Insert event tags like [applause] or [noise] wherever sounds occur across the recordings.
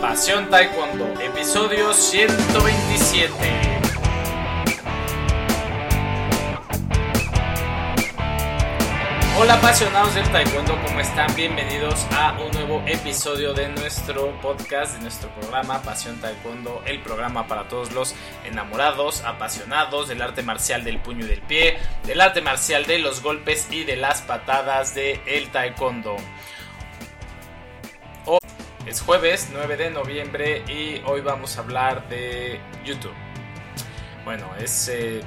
Pasión Taekwondo, episodio 127. Hola apasionados del Taekwondo, ¿cómo están? Bienvenidos a un nuevo episodio de nuestro podcast, de nuestro programa Pasión Taekwondo, el programa para todos los enamorados, apasionados del arte marcial del puño y del pie, del arte marcial de los golpes y de las patadas del el Taekwondo. Es jueves 9 de noviembre y hoy vamos a hablar de YouTube. Bueno, es eh,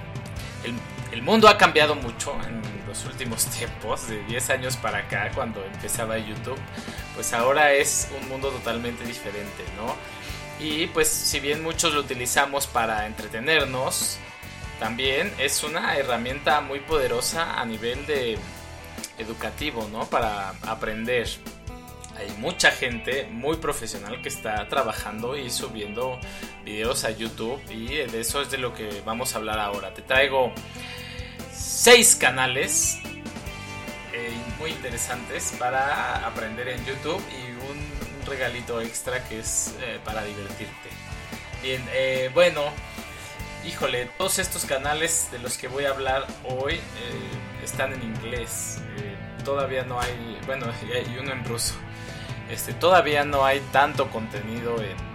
el, mundo ha cambiado mucho en los últimos [laughs] tiempos, de 10 años para acá, cuando empezaba YouTube, pues ahora es un mundo totalmente diferente, ¿no? Y pues si bien muchos lo utilizamos para entretenernos, también es una herramienta muy poderosa a nivel de educativo, ¿no? Para aprender hay mucha gente muy profesional que está trabajando y subiendo videos a YouTube y de eso es de lo que vamos a hablar ahora. Te traigo seis canales eh, muy interesantes para aprender en YouTube y un, regalito extra que es eh, para divertirte. Bien, eh, bueno, híjole, todos estos canales de los que voy a hablar hoy están en inglés. Todavía no hay, bueno, hay uno en ruso este, todavía no hay tanto contenido en,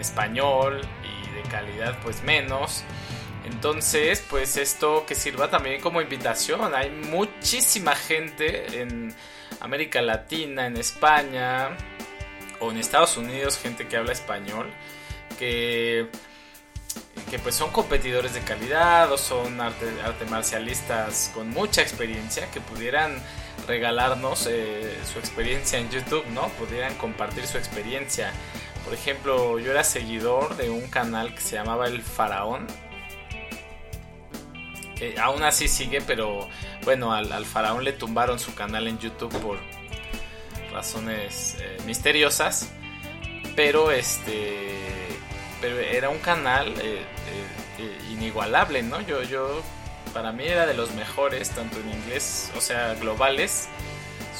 español y de calidad pues menos. Entonces, pues esto que sirva también como invitación. Hay muchísima gente en América Latina, en España o en Estados Unidos, gente que habla español, que, que pues son competidores de calidad o son arte, arte marcialistas con mucha experiencia que pudieran regalarnos eh, su experiencia en YouTube, ¿no? Pudieran compartir su experiencia. Por ejemplo, yo era seguidor de un canal que se llamaba El Faraón. Que aún así sigue, pero bueno, al, Faraón le tumbaron su canal en YouTube por razones eh, misteriosas. Pero este. Pero era un canal eh, inigualable, ¿no? Yo, yo para mí era de los mejores, tanto en inglés, o sea, globales,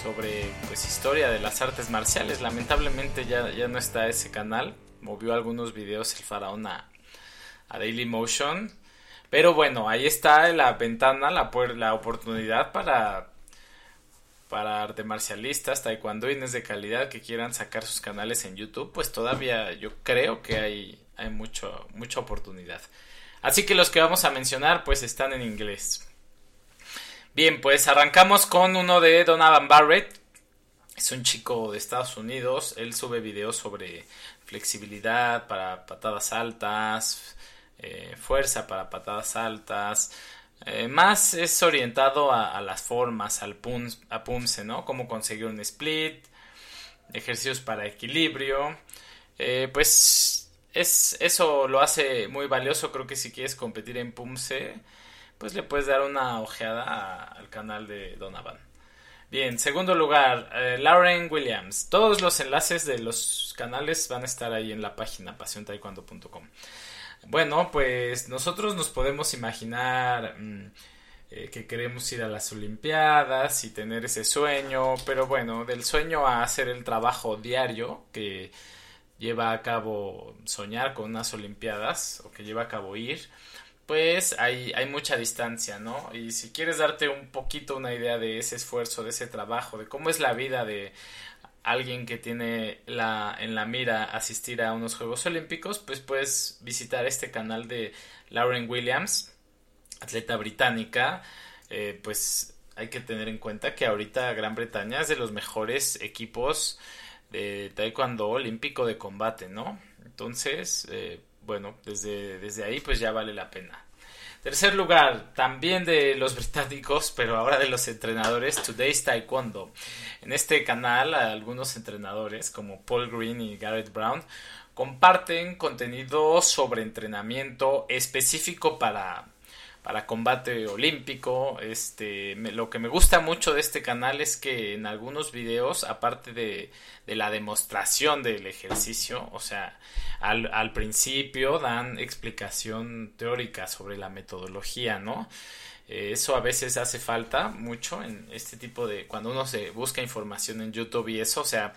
sobre pues historia de las artes marciales. Lamentablemente ya, ya no está ese canal. Movió algunos videos el faraón a, a Daily Motion. Pero bueno, ahí está la ventana, la, la oportunidad para, para arte marcialistas, taekwondoines de calidad que quieran sacar sus canales en YouTube. Pues todavía yo creo que hay, hay mucho, mucha oportunidad. Así que los que vamos a mencionar pues están en inglés. Bien, pues arrancamos con uno de Donovan Barrett. Es un chico de Estados Unidos. Él sube videos sobre flexibilidad para patadas altas, eh, fuerza para patadas altas. Eh, más es orientado a, las formas, al a punce, ¿no? Cómo conseguir un split, ejercicios para equilibrio. Eh, pues es, eso lo hace muy valioso. Creo que si quieres competir en PUMSE, pues le puedes dar una ojeada al canal de Donovan. Bien, segundo lugar, eh, Lauren Williams. Todos los enlaces de los canales van a estar ahí en la página pasiontaekwondo.com. Bueno, pues nosotros nos podemos imaginar mm, eh, que queremos ir a las Olimpiadas y tener ese sueño, pero bueno, del sueño a hacer el trabajo diario que lleva a cabo soñar con unas Olimpiadas o que lleva a cabo ir, pues hay, hay mucha distancia, ¿no? Y si quieres darte un poquito una idea de ese esfuerzo, de ese trabajo, de cómo es la vida de alguien que tiene la, en la mira asistir a unos Juegos Olímpicos, pues puedes visitar este canal de Lauren Williams, atleta británica, eh, pues hay que tener en cuenta que ahorita Gran Bretaña es de los mejores equipos de taekwondo olímpico de combate, ¿no? Entonces, eh, bueno, desde, desde ahí pues ya vale la pena. Tercer lugar, también de los [laughs] británicos, pero ahora de los entrenadores, Today's Taekwondo. En este canal, algunos entrenadores como Paul Green y Garrett Brown comparten contenido sobre entrenamiento específico para para combate olímpico. Este, lo que me gusta mucho de este canal es que en algunos videos, aparte de, de la demostración del ejercicio, o sea, al, al, principio dan explicación teórica sobre la metodología, ¿no? Eh, eso a veces hace falta mucho en este tipo de cuando uno se busca información en YouTube y eso, o sea,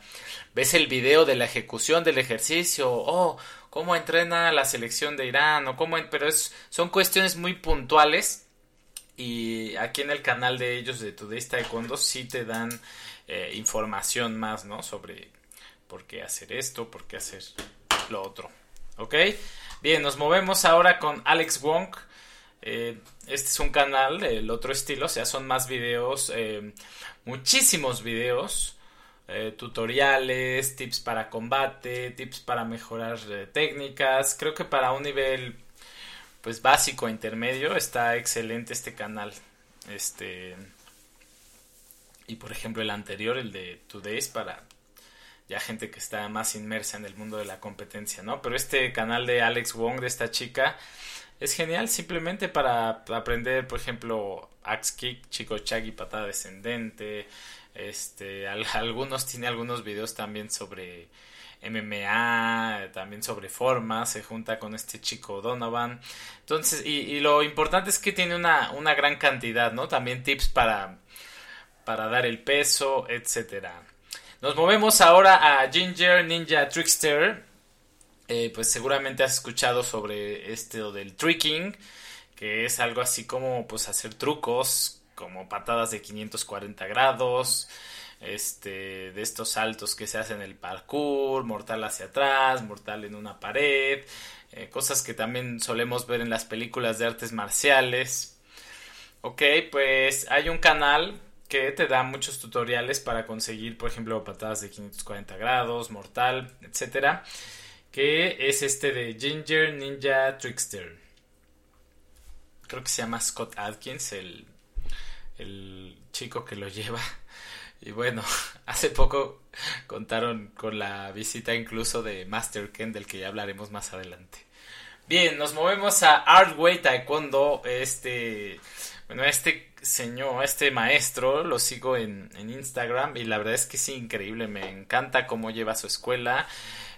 ves el video de la ejecución del ejercicio, oh, cómo entrena la selección de Irán o cómo, pero es, son cuestiones muy puntuales y aquí en el canal de ellos de Today's Taekwondo sí te dan eh, información más, ¿no? Sobre por qué hacer esto, por qué hacer lo otro, ¿ok? Bien, nos movemos ahora con Alex Wong. Eh, este es un canal del otro estilo, o sea, son más videos, eh, muchísimos videos, eh, tutoriales, tips para combate, tips para mejorar técnicas. Creo que para un nivel pues básico intermedio está excelente este canal. Este y por ejemplo el anterior, el de Today's para ya gente que está más inmersa en el mundo de la competencia, ¿no? Pero este canal de Alex Wong, de esta chica, es genial simplemente para aprender, por ejemplo, axe kick, chico chagi, patada descendente. Este, [laughs] algunos tiene algunos videos también sobre MMA, también sobre formas, se junta con este chico Donovan. Entonces, y, lo importante es que tiene una, una, gran cantidad, ¿no? También tips para, para dar el peso, etcétera. Nos movemos ahora a Ginger Ninja Trickster eh, pues seguramente has escuchado sobre esto del tricking, que es algo así como pues hacer trucos, como patadas de 540 grados, este, de estos saltos que se hacen en el parkour, mortal hacia atrás, mortal en una pared, eh, cosas que también solemos ver en las películas de artes marciales. Ok, pues hay un canal que te da muchos tutoriales para conseguir, por ejemplo, patadas de 540 grados, mortal, etcétera que es este de Ginger Ninja Trickster. Creo que se llama Scott Atkins, el, el chico que lo lleva. Y bueno, [laughs] hace poco contaron con la visita incluso de Master Ken, del que ya hablaremos más adelante. Bien, nos movemos a Artway Taekwondo. Este, bueno, este señor, este maestro, lo sigo en, en Instagram y la verdad es que es increíble. Me encanta cómo lleva su escuela.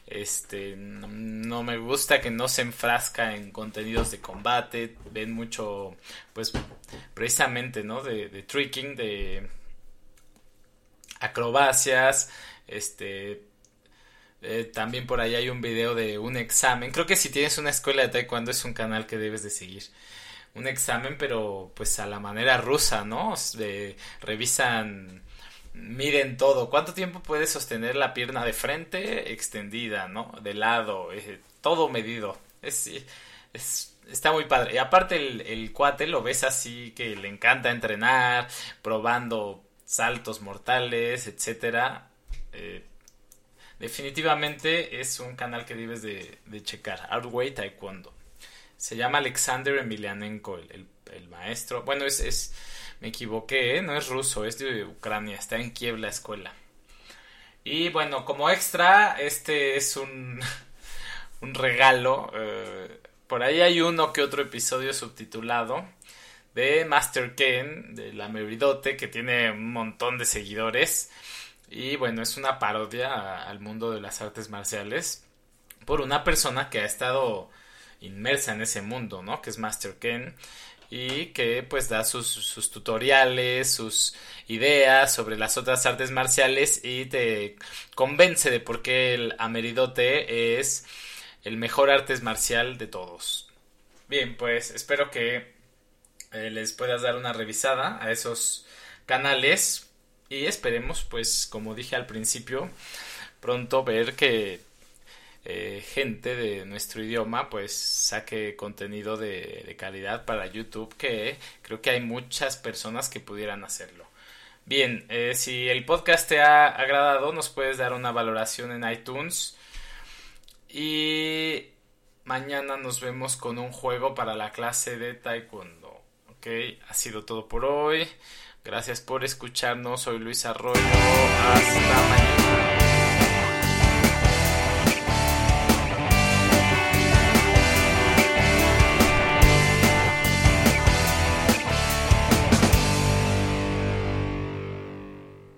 Este, no me gusta que no se enfrasca en contenidos de combate. Ven mucho, pues, precisamente, ¿no? De, de tricking, de acrobacias. Este, eh, también por ahí hay un video de un examen. Creo que si tienes una escuela de taekwondo es un canal que debes de seguir. Un examen, pero pues a la manera rusa, ¿no? De, revisan miden todo. ¿Cuánto tiempo puedes sostener la pierna de frente extendida, ¿no? De lado, eh, todo medido. Es, es, está muy padre. Y aparte el, el, cuate lo ves así que le encanta entrenar, probando saltos mortales, etcétera. Eh, definitivamente es un canal que debes de, de checar. Outway Taekwondo. Se llama Alexander Emilianenko, el, el, el maestro. Bueno, es, es me equivoqué, ¿eh? no es ruso, es de Ucrania, está en Kiev la escuela. Y bueno, como extra, este es un, [laughs] un regalo. Eh, por ahí hay uno que otro episodio subtitulado de Master Ken, de la Meridote, que tiene un montón de seguidores. Y bueno, es una parodia al mundo de las artes marciales por una persona que ha estado inmersa en ese mundo, ¿no? Que es Master Ken y que pues da sus, tutoriales, sus ideas sobre las otras artes marciales y te convence de por qué el Ameridote es el mejor artes marcial de todos. Bien, pues espero que eh, les puedas dar una revisada a esos canales y esperemos pues como dije al principio pronto ver que eh, gente de nuestro idioma pues saque contenido de, calidad para YouTube que creo que hay muchas personas que pudieran hacerlo. Bien, eh, si el podcast te ha agradado nos puedes dar una valoración en iTunes y mañana nos vemos con un juego para la clase de taekwondo. Ok, ha sido todo por hoy. Gracias por escucharnos. Soy Luis Arroyo. Hasta mañana.